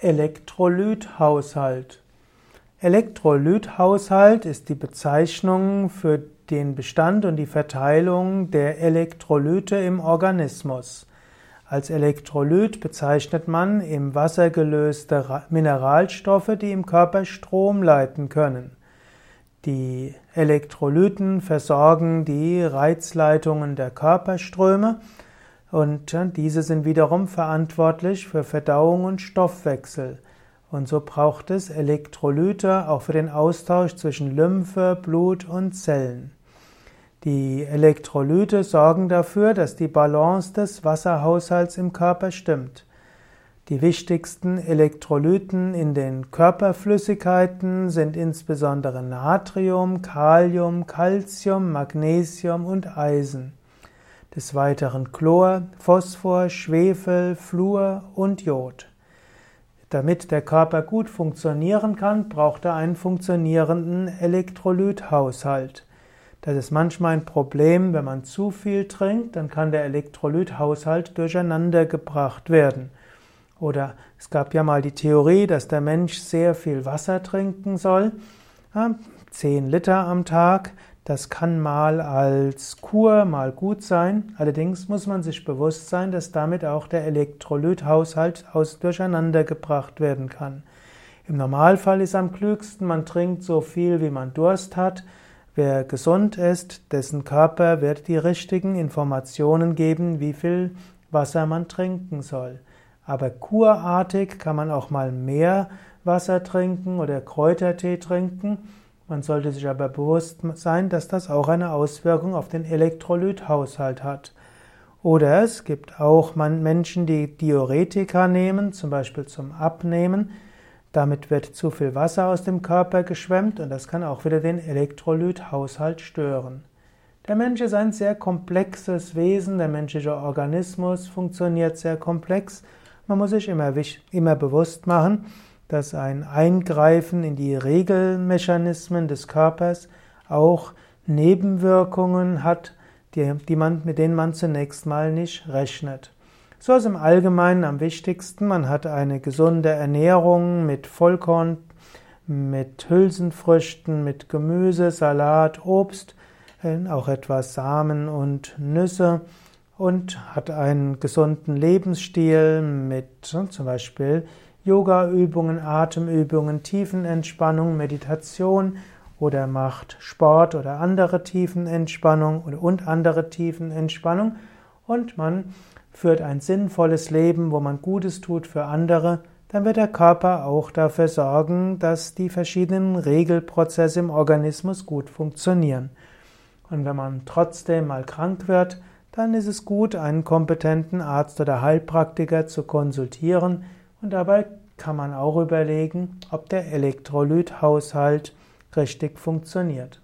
Elektrolythaushalt. Elektrolythaushalt ist die Bezeichnung für den Bestand und die Verteilung der Elektrolyte im Organismus. Als Elektrolyt bezeichnet man im Wasser gelöste Mineralstoffe, die im Körper Strom leiten können. Die Elektrolyten versorgen die Reizleitungen der Körperströme und diese sind wiederum verantwortlich für Verdauung und Stoffwechsel. Und so braucht es Elektrolyte auch für den Austausch zwischen Lymphe, Blut und Zellen. Die Elektrolyte sorgen dafür, dass die Balance des Wasserhaushalts im Körper stimmt. Die wichtigsten Elektrolyten in den Körperflüssigkeiten sind insbesondere Natrium, Kalium, Calcium, Magnesium und Eisen des Weiteren Chlor, Phosphor, Schwefel, Fluor und Jod. Damit der Körper gut funktionieren kann, braucht er einen funktionierenden Elektrolythaushalt. Das ist manchmal ein Problem, wenn man zu viel trinkt, dann kann der Elektrolythaushalt durcheinander gebracht werden. Oder es gab ja mal die Theorie, dass der Mensch sehr viel Wasser trinken soll, 10 Liter am Tag, das kann mal als Kur mal gut sein, allerdings muss man sich bewusst sein, dass damit auch der Elektrolythaushalt aus durcheinander gebracht werden kann. Im Normalfall ist am klügsten, man trinkt so viel, wie man Durst hat. Wer gesund ist, dessen Körper wird die richtigen Informationen geben, wie viel Wasser man trinken soll. Aber kurartig kann man auch mal mehr Wasser trinken oder Kräutertee trinken man sollte sich aber bewusst sein, dass das auch eine Auswirkung auf den Elektrolythaushalt hat. Oder es gibt auch Menschen, die Diuretika nehmen, zum Beispiel zum Abnehmen. Damit wird zu viel Wasser aus dem Körper geschwemmt und das kann auch wieder den Elektrolythaushalt stören. Der Mensch ist ein sehr komplexes Wesen, der menschliche Organismus funktioniert sehr komplex. Man muss sich immer, immer bewusst machen, dass ein Eingreifen in die Regelmechanismen des Körpers auch Nebenwirkungen hat, die, die man, mit denen man zunächst mal nicht rechnet. So ist im Allgemeinen am wichtigsten, man hat eine gesunde Ernährung mit Vollkorn, mit Hülsenfrüchten, mit Gemüse, Salat, Obst, äh, auch etwas Samen und Nüsse und hat einen gesunden Lebensstil mit zum Beispiel Yoga-Übungen, Atemübungen, Tiefenentspannung, Meditation oder macht Sport oder andere Tiefenentspannung und andere Tiefenentspannung und man führt ein sinnvolles Leben, wo man Gutes tut für andere, dann wird der Körper auch dafür sorgen, dass die verschiedenen Regelprozesse im Organismus gut funktionieren. Und wenn man trotzdem mal krank wird, dann ist es gut, einen kompetenten Arzt oder Heilpraktiker zu konsultieren, und dabei kann man auch überlegen, ob der Elektrolythaushalt richtig funktioniert.